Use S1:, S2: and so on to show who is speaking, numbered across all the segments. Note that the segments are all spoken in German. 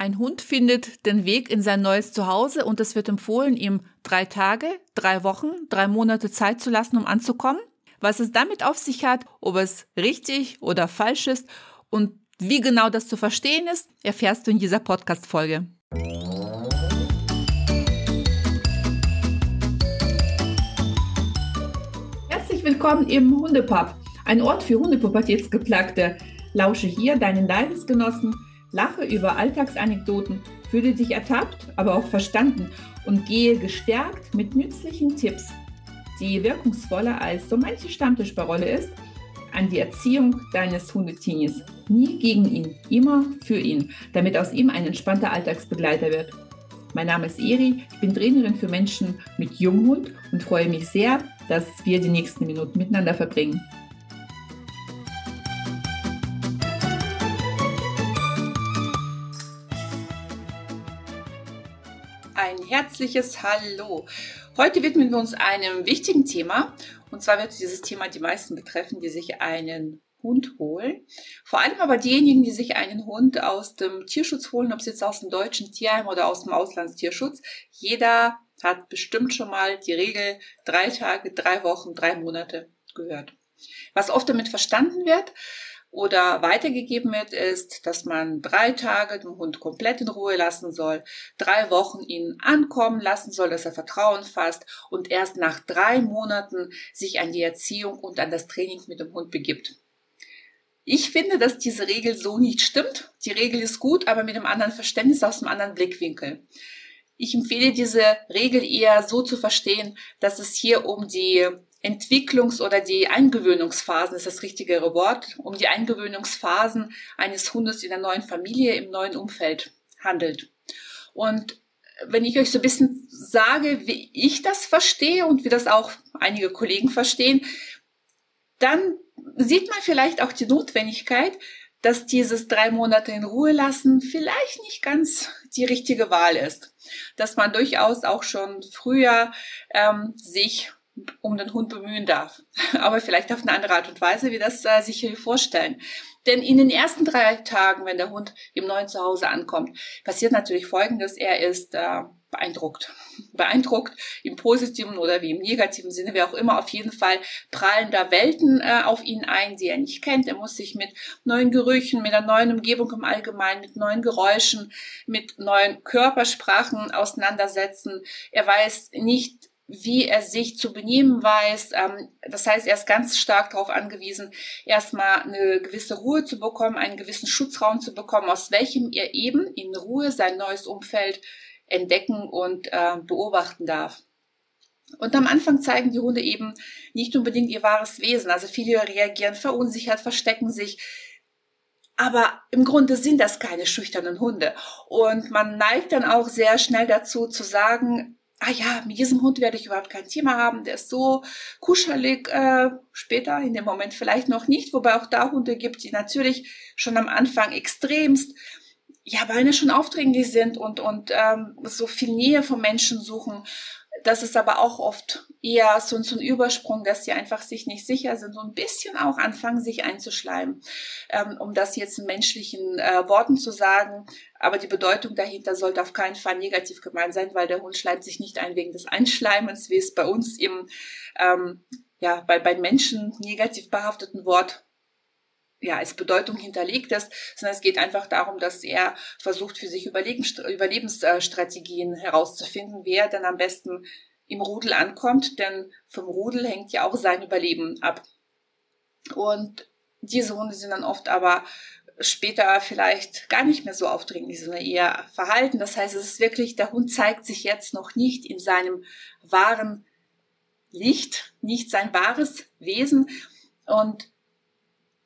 S1: Ein Hund findet den Weg in sein neues Zuhause und es wird empfohlen, ihm drei Tage, drei Wochen, drei Monate Zeit zu lassen, um anzukommen. Was es damit auf sich hat, ob es richtig oder falsch ist und wie genau das zu verstehen ist, erfährst du in dieser Podcast-Folge. Herzlich willkommen im Hundepub, ein Ort für Hundepubertätsgeplagte. Lausche hier deinen Leidensgenossen Lache über Alltagsanekdoten, fühle dich ertappt, aber auch verstanden und gehe gestärkt mit nützlichen Tipps, die wirkungsvoller als so manche Stammtischparole ist, an die Erziehung deines Hundetinis. Nie gegen ihn, immer für ihn, damit aus ihm ein entspannter Alltagsbegleiter wird. Mein Name ist Eri, ich bin Trainerin für Menschen mit Junghund und freue mich sehr, dass wir die nächsten Minuten miteinander verbringen. Herzliches Hallo. Heute widmen wir uns einem wichtigen Thema. Und zwar wird dieses Thema die meisten betreffen, die sich einen Hund holen. Vor allem aber diejenigen, die sich einen Hund aus dem Tierschutz holen, ob es jetzt aus dem deutschen Tierheim oder aus dem Auslandstierschutz. Jeder hat bestimmt schon mal die Regel drei Tage, drei Wochen, drei Monate gehört. Was oft damit verstanden wird, oder weitergegeben wird, ist, dass man drei Tage den Hund komplett in Ruhe lassen soll, drei Wochen ihn ankommen lassen soll, dass er Vertrauen fasst und erst nach drei Monaten sich an die Erziehung und an das Training mit dem Hund begibt. Ich finde, dass diese Regel so nicht stimmt. Die Regel ist gut, aber mit einem anderen Verständnis aus einem anderen Blickwinkel. Ich empfehle diese Regel eher so zu verstehen, dass es hier um die Entwicklungs- oder die Eingewöhnungsphasen ist das richtigere Wort, um die Eingewöhnungsphasen eines Hundes in der neuen Familie, im neuen Umfeld handelt. Und wenn ich euch so ein bisschen sage, wie ich das verstehe und wie das auch einige Kollegen verstehen, dann sieht man vielleicht auch die Notwendigkeit, dass dieses drei Monate in Ruhe lassen vielleicht nicht ganz die richtige Wahl ist. Dass man durchaus auch schon früher ähm, sich um den Hund bemühen darf. Aber vielleicht auf eine andere Art und Weise, wie das äh, sich hier vorstellen. Denn in den ersten drei Tagen, wenn der Hund im neuen Zuhause ankommt, passiert natürlich Folgendes. Er ist äh, beeindruckt. Beeindruckt im positiven oder wie im negativen Sinne, wie auch immer. Auf jeden Fall prallen da Welten äh, auf ihn ein, die er nicht kennt. Er muss sich mit neuen Gerüchen, mit einer neuen Umgebung im Allgemeinen, mit neuen Geräuschen, mit neuen Körpersprachen auseinandersetzen. Er weiß nicht, wie er sich zu benehmen weiß. Ähm, das heißt, er ist ganz stark darauf angewiesen, erstmal eine gewisse Ruhe zu bekommen, einen gewissen Schutzraum zu bekommen, aus welchem er eben in Ruhe sein neues Umfeld entdecken und äh, beobachten darf. Und am Anfang zeigen die Hunde eben nicht unbedingt ihr wahres Wesen. Also viele reagieren verunsichert, verstecken sich. Aber im Grunde sind das keine schüchternen Hunde. Und man neigt dann auch sehr schnell dazu zu sagen, ah ja, mit diesem Hund werde ich überhaupt kein Thema haben, der ist so kuschelig, äh, später in dem Moment vielleicht noch nicht, wobei auch da Hunde gibt, die natürlich schon am Anfang extremst ja, beinahe schon aufdringlich sind und, und ähm, so viel Nähe vom Menschen suchen das ist aber auch oft eher so, so ein Übersprung, dass sie einfach sich nicht sicher sind, so ein bisschen auch anfangen, sich einzuschleimen. Ähm, um das jetzt in menschlichen äh, Worten zu sagen, aber die Bedeutung dahinter sollte auf keinen Fall negativ gemeint sein, weil der Hund schleimt sich nicht ein wegen des Einschleimens, wie es bei uns im, ähm, ja, bei, bei Menschen negativ behafteten Wort ja, als Bedeutung hinterlegt ist, sondern es geht einfach darum, dass er versucht, für sich Überlebensstrategien herauszufinden, wer dann am besten im Rudel ankommt, denn vom Rudel hängt ja auch sein Überleben ab. Und diese Hunde sind dann oft aber später vielleicht gar nicht mehr so aufdringlich, sondern eher verhalten. Das heißt, es ist wirklich, der Hund zeigt sich jetzt noch nicht in seinem wahren Licht, nicht sein wahres Wesen. Und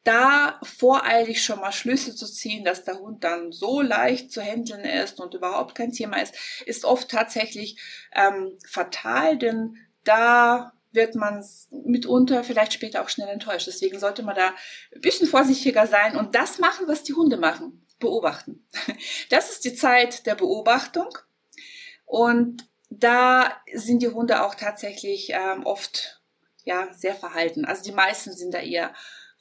S1: da voreilig schon mal Schlüsse zu ziehen, dass der Hund dann so leicht zu handeln ist und überhaupt kein Thema ist, ist oft tatsächlich ähm, fatal, denn da wird man mitunter vielleicht später auch schnell enttäuscht. Deswegen sollte man da ein bisschen vorsichtiger sein und das machen, was die Hunde machen. Beobachten. Das ist die Zeit der Beobachtung. Und da sind die Hunde auch tatsächlich ähm, oft ja sehr verhalten. Also die meisten sind da eher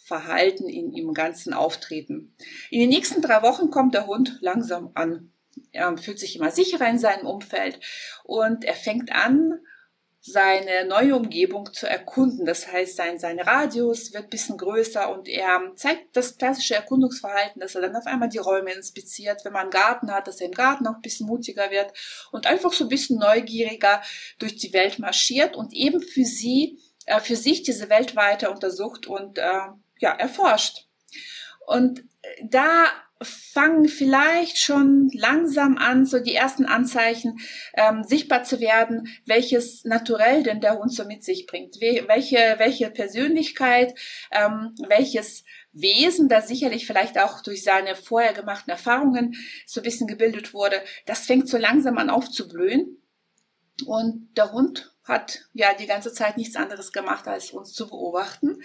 S1: Verhalten in ihrem ganzen Auftreten. In den nächsten drei Wochen kommt der Hund langsam an. er fühlt sich immer sicherer in seinem Umfeld und er fängt an, seine neue Umgebung zu erkunden. Das heißt, sein, sein Radius wird bisschen größer und er zeigt das klassische Erkundungsverhalten, dass er dann auf einmal die Räume inspiziert. Wenn man einen Garten hat, dass er im Garten auch ein bisschen mutiger wird und einfach so ein bisschen neugieriger durch die Welt marschiert und eben für sie, äh, für sich diese Welt weiter untersucht und äh, ja, erforscht. Und da fangen vielleicht schon langsam an, so die ersten Anzeichen ähm, sichtbar zu werden, welches Naturell denn der Hund so mit sich bringt, welche, welche Persönlichkeit, ähm, welches Wesen, das sicherlich vielleicht auch durch seine vorher gemachten Erfahrungen so ein bisschen gebildet wurde, das fängt so langsam an aufzublühen. Und der Hund hat ja die ganze Zeit nichts anderes gemacht, als uns zu beobachten.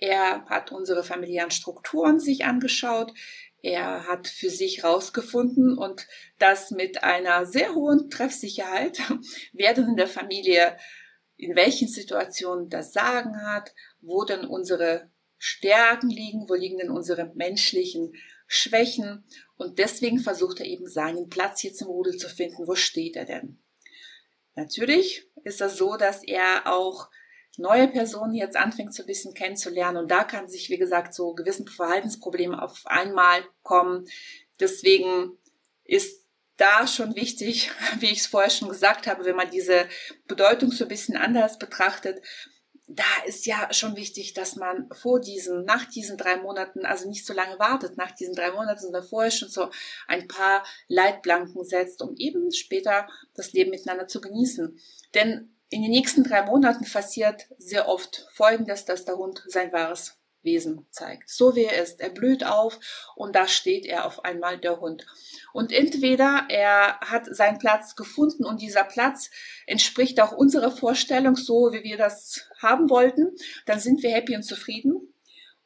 S1: Er hat unsere familiären Strukturen sich angeschaut. Er hat für sich herausgefunden und das mit einer sehr hohen Treffsicherheit, wer denn in der Familie in welchen Situationen das Sagen hat, wo denn unsere Stärken liegen, wo liegen denn unsere menschlichen Schwächen und deswegen versucht er eben seinen Platz jetzt im Rudel zu finden. Wo steht er denn? Natürlich ist das so, dass er auch neue Personen jetzt anfängt zu wissen kennenzulernen. Und da kann sich, wie gesagt, so gewissen Verhaltensprobleme auf einmal kommen. Deswegen ist da schon wichtig, wie ich es vorher schon gesagt habe, wenn man diese Bedeutung so ein bisschen anders betrachtet, da ist ja schon wichtig, dass man vor diesen, nach diesen drei Monaten, also nicht so lange wartet, nach diesen drei Monaten, sondern vorher schon so ein paar Leitplanken setzt, um eben später das Leben miteinander zu genießen. Denn in den nächsten drei Monaten passiert sehr oft Folgendes, dass der Hund sein wahres Wesen zeigt. So wie er ist. Er blüht auf und da steht er auf einmal der Hund. Und entweder er hat seinen Platz gefunden und dieser Platz entspricht auch unserer Vorstellung so, wie wir das haben wollten, dann sind wir happy und zufrieden.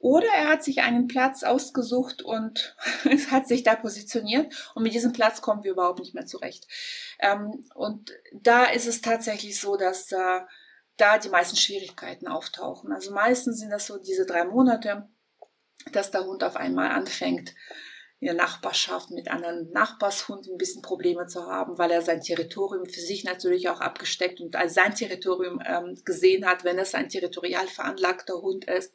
S1: Oder er hat sich einen Platz ausgesucht und hat sich da positioniert und mit diesem Platz kommen wir überhaupt nicht mehr zurecht. Ähm, und da ist es tatsächlich so, dass äh, da die meisten Schwierigkeiten auftauchen. Also meistens sind das so diese drei Monate, dass der Hund auf einmal anfängt, in der Nachbarschaft mit anderen Nachbarshunden ein bisschen Probleme zu haben, weil er sein Territorium für sich natürlich auch abgesteckt und als sein Territorium ähm, gesehen hat, wenn es ein territorial veranlagter Hund ist.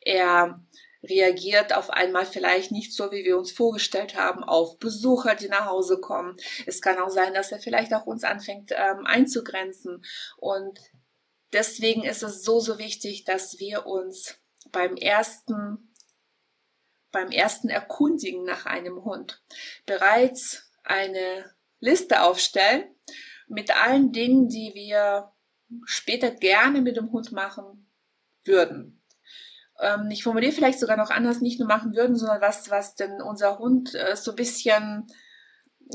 S1: Er reagiert auf einmal vielleicht nicht so, wie wir uns vorgestellt haben, auf Besucher, die nach Hause kommen. Es kann auch sein, dass er vielleicht auch uns anfängt ähm, einzugrenzen. Und deswegen ist es so, so wichtig, dass wir uns beim ersten beim ersten Erkundigen nach einem Hund bereits eine Liste aufstellen mit allen Dingen, die wir später gerne mit dem Hund machen würden. Ähm, ich formuliere vielleicht sogar noch anders, nicht nur machen würden, sondern was, was denn unser Hund äh, so ein bisschen,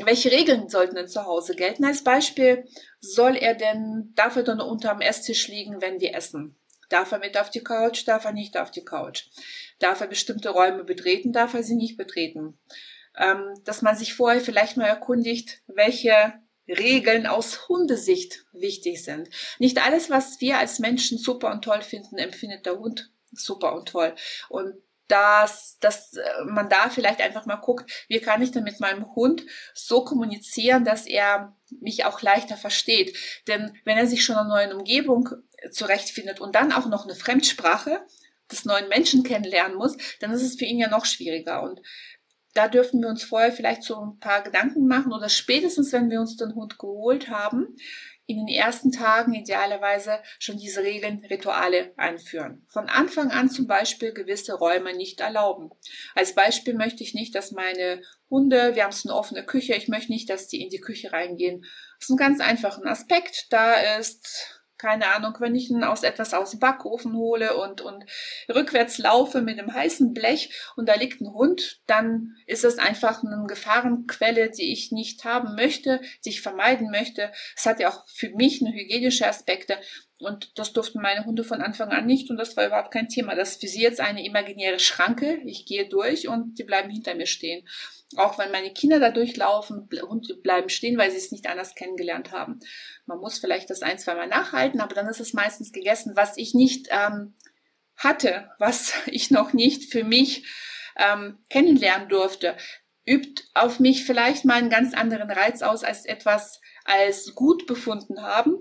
S1: welche Regeln sollten denn zu Hause gelten? Als Beispiel, soll er denn, darf er denn unterm Esstisch liegen, wenn wir essen? Darf er mit auf die Couch? Darf er nicht auf die Couch? Darf er bestimmte Räume betreten? Darf er sie nicht betreten? Ähm, dass man sich vorher vielleicht mal erkundigt, welche Regeln aus Hundesicht wichtig sind. Nicht alles, was wir als Menschen super und toll finden, empfindet der Hund super und toll. Und dass, dass äh, man da vielleicht einfach mal guckt, wie kann ich denn mit meinem Hund so kommunizieren, dass er mich auch leichter versteht. Denn wenn er sich schon in einer neuen Umgebung zurechtfindet und dann auch noch eine Fremdsprache des neuen Menschen kennenlernen muss, dann ist es für ihn ja noch schwieriger. Und da dürften wir uns vorher vielleicht so ein paar Gedanken machen oder spätestens, wenn wir uns den Hund geholt haben, in den ersten Tagen idealerweise schon diese Regeln, Rituale einführen. Von Anfang an zum Beispiel gewisse Räume nicht erlauben. Als Beispiel möchte ich nicht, dass meine Hunde, wir haben es eine offene Küche, ich möchte nicht, dass die in die Küche reingehen. Das ist ein ganz einfacher Aspekt. Da ist keine Ahnung, wenn ich aus etwas aus dem Backofen hole und, und rückwärts laufe mit einem heißen Blech und da liegt ein Hund, dann ist es einfach eine Gefahrenquelle, die ich nicht haben möchte, die ich vermeiden möchte. Es hat ja auch für mich eine hygienische Aspekte. Und das durften meine Hunde von Anfang an nicht und das war überhaupt kein Thema. Das ist für sie jetzt eine imaginäre Schranke. Ich gehe durch und die bleiben hinter mir stehen. Auch wenn meine Kinder da durchlaufen, Hunde bleiben stehen, weil sie es nicht anders kennengelernt haben. Man muss vielleicht das ein, zwei Mal nachhalten, aber dann ist es meistens gegessen, was ich nicht ähm, hatte, was ich noch nicht für mich ähm, kennenlernen durfte. übt auf mich vielleicht mal einen ganz anderen Reiz aus als etwas als gut befunden haben.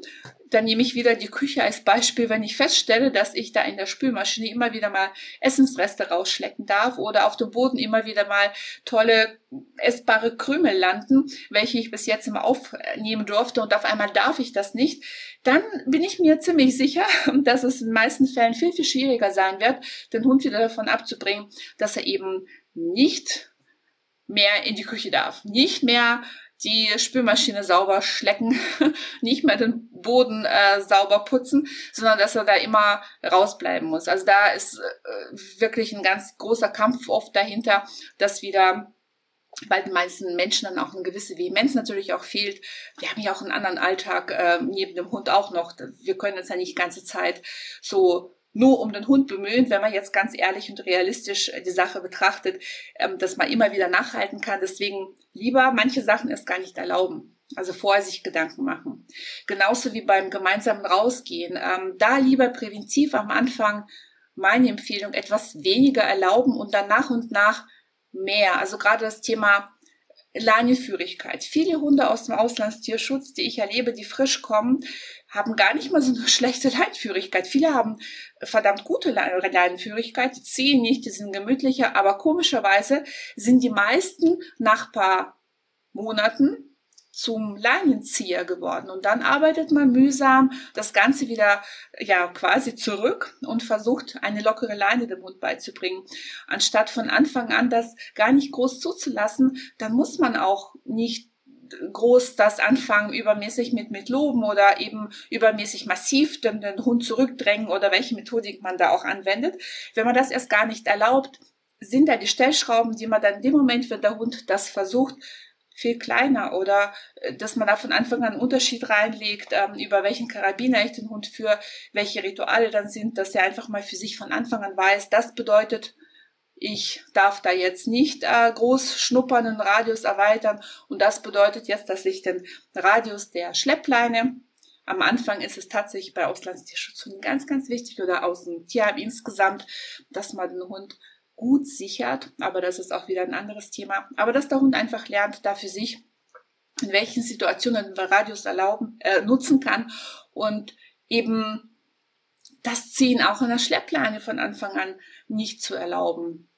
S1: Dann nehme ich wieder die Küche als Beispiel, wenn ich feststelle, dass ich da in der Spülmaschine immer wieder mal Essensreste rausschlecken darf oder auf dem Boden immer wieder mal tolle essbare Krümel landen, welche ich bis jetzt immer aufnehmen durfte und auf einmal darf ich das nicht, dann bin ich mir ziemlich sicher, dass es in den meisten Fällen viel, viel schwieriger sein wird, den Hund wieder davon abzubringen, dass er eben nicht mehr in die Küche darf, nicht mehr die Spülmaschine sauber schlecken, nicht mehr den Boden äh, sauber putzen, sondern dass er da immer rausbleiben muss. Also da ist äh, wirklich ein ganz großer Kampf oft dahinter, dass wieder bei den meisten Menschen dann auch eine gewisse Vehemenz natürlich auch fehlt. Wir haben ja auch einen anderen Alltag äh, neben dem Hund auch noch. Wir können uns ja nicht die ganze Zeit so nur um den Hund bemühen, wenn man jetzt ganz ehrlich und realistisch äh, die Sache betrachtet, ähm, dass man immer wieder nachhalten kann. Deswegen lieber manche Sachen erst gar nicht erlauben. Also vorher sich Gedanken machen. Genauso wie beim gemeinsamen Rausgehen. Ähm, da lieber präventiv am Anfang meine Empfehlung etwas weniger erlauben und dann nach und nach mehr. Also gerade das Thema Leinenführigkeit. Viele Hunde aus dem Auslandstierschutz, die ich erlebe, die frisch kommen, haben gar nicht mal so eine schlechte Leinenführigkeit. Viele haben verdammt gute Leinenführigkeit, die ziehen nicht, die sind gemütlicher, aber komischerweise sind die meisten nach paar Monaten zum Leinenzieher geworden. Und dann arbeitet man mühsam das Ganze wieder, ja, quasi zurück und versucht, eine lockere Leine dem Hund beizubringen. Anstatt von Anfang an das gar nicht groß zuzulassen, dann muss man auch nicht groß das anfangen, übermäßig mit, mit loben oder eben übermäßig massiv den, den Hund zurückdrängen oder welche Methodik man da auch anwendet. Wenn man das erst gar nicht erlaubt, sind da die Stellschrauben, die man dann in dem Moment, wenn der Hund das versucht, viel kleiner oder äh, dass man da von Anfang an einen Unterschied reinlegt, ähm, über welchen Karabiner ich den Hund führe, welche Rituale dann sind, dass er einfach mal für sich von Anfang an weiß, das bedeutet, ich darf da jetzt nicht äh, groß schnuppern, den Radius erweitern. Und das bedeutet jetzt, dass ich den Radius der Schleppleine am Anfang ist es tatsächlich bei Auslandstierschutzhunden ganz, ganz wichtig oder aus dem Tierheim insgesamt, dass man den Hund gut sichert, aber das ist auch wieder ein anderes Thema. Aber dass der Hund einfach lernt, da für sich, in welchen Situationen wir Radius erlauben, äh, nutzen kann und eben das Ziehen auch in der Schleppleine von Anfang an nicht zu erlauben.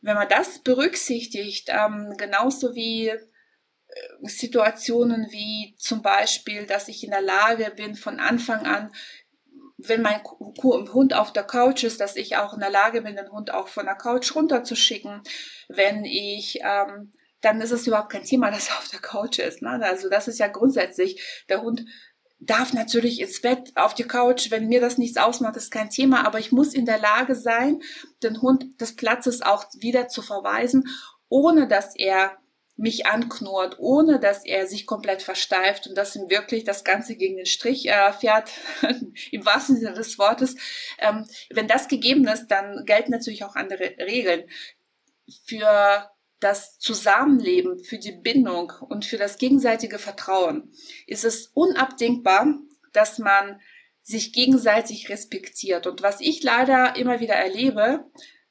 S1: Wenn man das berücksichtigt, ähm, genauso wie äh, Situationen wie zum Beispiel, dass ich in der Lage bin, von Anfang an wenn mein Hund auf der Couch ist, dass ich auch in der Lage bin, den Hund auch von der Couch runterzuschicken. Wenn ich, ähm, dann ist es überhaupt kein Thema, dass er auf der Couch ist. Ne? Also das ist ja grundsätzlich, der Hund darf natürlich ins Bett, auf die Couch, wenn mir das nichts ausmacht, ist kein Thema, aber ich muss in der Lage sein, den Hund des Platzes auch wieder zu verweisen, ohne dass er mich anknurrt, ohne dass er sich komplett versteift und dass ihm wirklich das Ganze gegen den Strich äh, fährt, im wahrsten Sinne des Wortes. Ähm, wenn das gegeben ist, dann gelten natürlich auch andere Regeln. Für das Zusammenleben, für die Bindung und für das gegenseitige Vertrauen ist es unabdingbar, dass man sich gegenseitig respektiert. Und was ich leider immer wieder erlebe,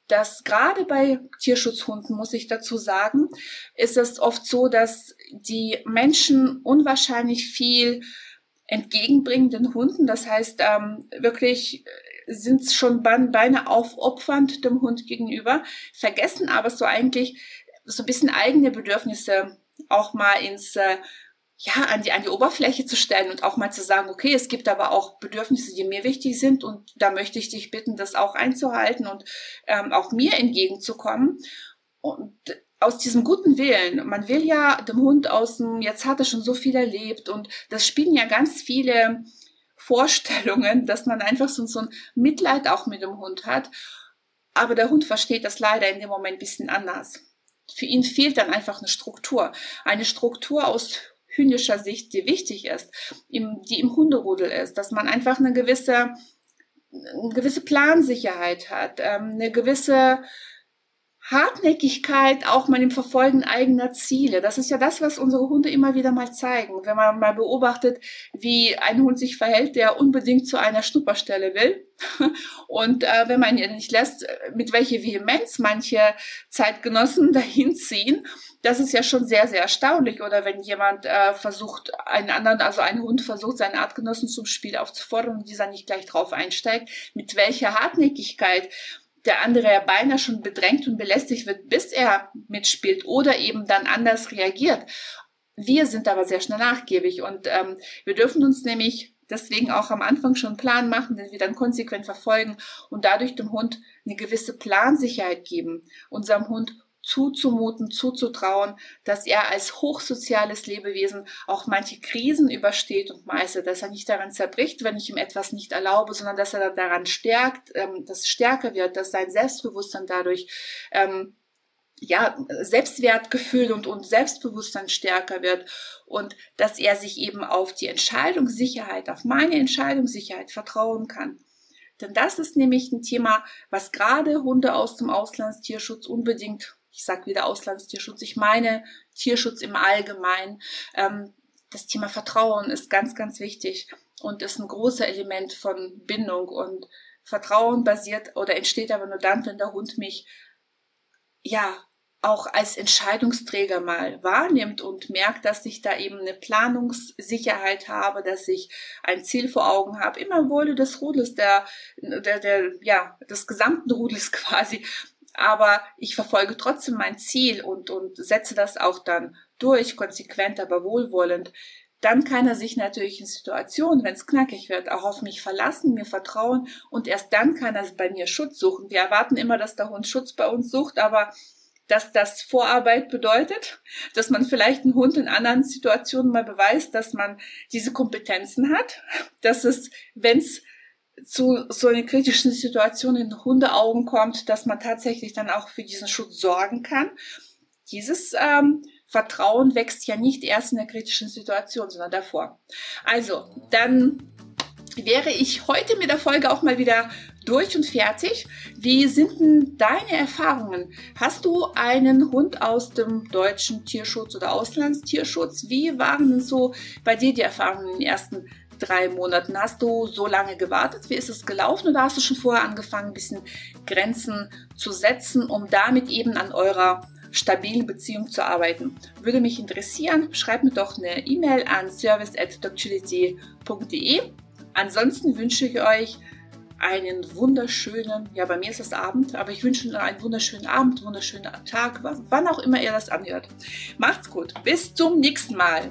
S1: dass gerade bei Tierschutzhunden, muss ich dazu sagen, ist es oft so, dass die Menschen unwahrscheinlich viel entgegenbringen den Hunden. Das heißt, ähm, wirklich äh, sind schon beinahe aufopfernd dem Hund gegenüber, vergessen aber so eigentlich so ein bisschen eigene Bedürfnisse auch mal ins äh, ja, an die, an die Oberfläche zu stellen und auch mal zu sagen, okay, es gibt aber auch Bedürfnisse, die mir wichtig sind und da möchte ich dich bitten, das auch einzuhalten und ähm, auch mir entgegenzukommen. Und aus diesem guten Willen, man will ja dem Hund aus dem, jetzt hat er schon so viel erlebt und das spielen ja ganz viele Vorstellungen, dass man einfach so, so ein Mitleid auch mit dem Hund hat. Aber der Hund versteht das leider in dem Moment ein bisschen anders. Für ihn fehlt dann einfach eine Struktur. Eine Struktur aus hündischer Sicht, die wichtig ist, im, die im Hunderudel ist, dass man einfach eine gewisse, eine gewisse Plansicherheit hat, ähm, eine gewisse Hartnäckigkeit auch mal im Verfolgen eigener Ziele. Das ist ja das, was unsere Hunde immer wieder mal zeigen. Wenn man mal beobachtet, wie ein Hund sich verhält, der unbedingt zu einer Schnupperstelle will. Und äh, wenn man ihn nicht lässt, mit welcher Vehemenz manche Zeitgenossen dahin ziehen, das ist ja schon sehr, sehr erstaunlich. Oder wenn jemand äh, versucht, einen anderen, also ein Hund versucht, seinen Artgenossen zum Spiel aufzufordern und dieser nicht gleich drauf einsteigt, mit welcher Hartnäckigkeit der andere ja beinahe schon bedrängt und belästigt wird, bis er mitspielt oder eben dann anders reagiert. Wir sind aber sehr schnell nachgiebig und ähm, wir dürfen uns nämlich deswegen auch am Anfang schon einen Plan machen, den wir dann konsequent verfolgen und dadurch dem Hund eine gewisse Plansicherheit geben, unserem Hund zuzumuten, zuzutrauen, dass er als hochsoziales Lebewesen auch manche Krisen übersteht und meistert, dass er nicht daran zerbricht, wenn ich ihm etwas nicht erlaube, sondern dass er daran stärkt, ähm, dass stärker wird, dass sein Selbstbewusstsein dadurch ähm, ja, Selbstwertgefühl und, und Selbstbewusstsein stärker wird und dass er sich eben auf die Entscheidungssicherheit, auf meine Entscheidungssicherheit vertrauen kann. Denn das ist nämlich ein Thema, was gerade Hunde aus dem Auslandstierschutz unbedingt ich sage wieder Auslandstierschutz, ich meine Tierschutz im Allgemeinen. Ähm, das Thema Vertrauen ist ganz, ganz wichtig und ist ein großer Element von Bindung und Vertrauen basiert oder entsteht aber nur dann, wenn der Hund mich ja auch als Entscheidungsträger mal wahrnimmt und merkt, dass ich da eben eine Planungssicherheit habe, dass ich ein Ziel vor Augen habe, immer im Wohle des Rudels, der, der, der, ja, des gesamten Rudels quasi aber ich verfolge trotzdem mein Ziel und, und setze das auch dann durch, konsequent, aber wohlwollend, dann kann er sich natürlich in Situationen, wenn es knackig wird, auch auf mich verlassen, mir vertrauen und erst dann kann er bei mir Schutz suchen. Wir erwarten immer, dass der Hund Schutz bei uns sucht, aber dass das Vorarbeit bedeutet, dass man vielleicht einen Hund in anderen Situationen mal beweist, dass man diese Kompetenzen hat, dass es, wenn es zu so einer kritischen Situation in Hundeaugen kommt, dass man tatsächlich dann auch für diesen Schutz sorgen kann. Dieses ähm, Vertrauen wächst ja nicht erst in der kritischen Situation, sondern davor. Also, dann wäre ich heute mit der Folge auch mal wieder durch und fertig. Wie sind denn deine Erfahrungen? Hast du einen Hund aus dem deutschen Tierschutz oder Auslandstierschutz? Wie waren denn so bei dir die Erfahrungen in den ersten drei Monaten. Hast du so lange gewartet? Wie ist es gelaufen? Oder hast du schon vorher angefangen, ein bisschen Grenzen zu setzen, um damit eben an eurer stabilen Beziehung zu arbeiten? Würde mich interessieren. Schreib mir doch eine E-Mail an service@docility.de. Ansonsten wünsche ich euch einen wunderschönen, ja, bei mir ist es Abend, aber ich wünsche euch einen wunderschönen Abend, wunderschönen Tag, wann auch immer ihr das anhört. Macht's gut. Bis zum nächsten Mal.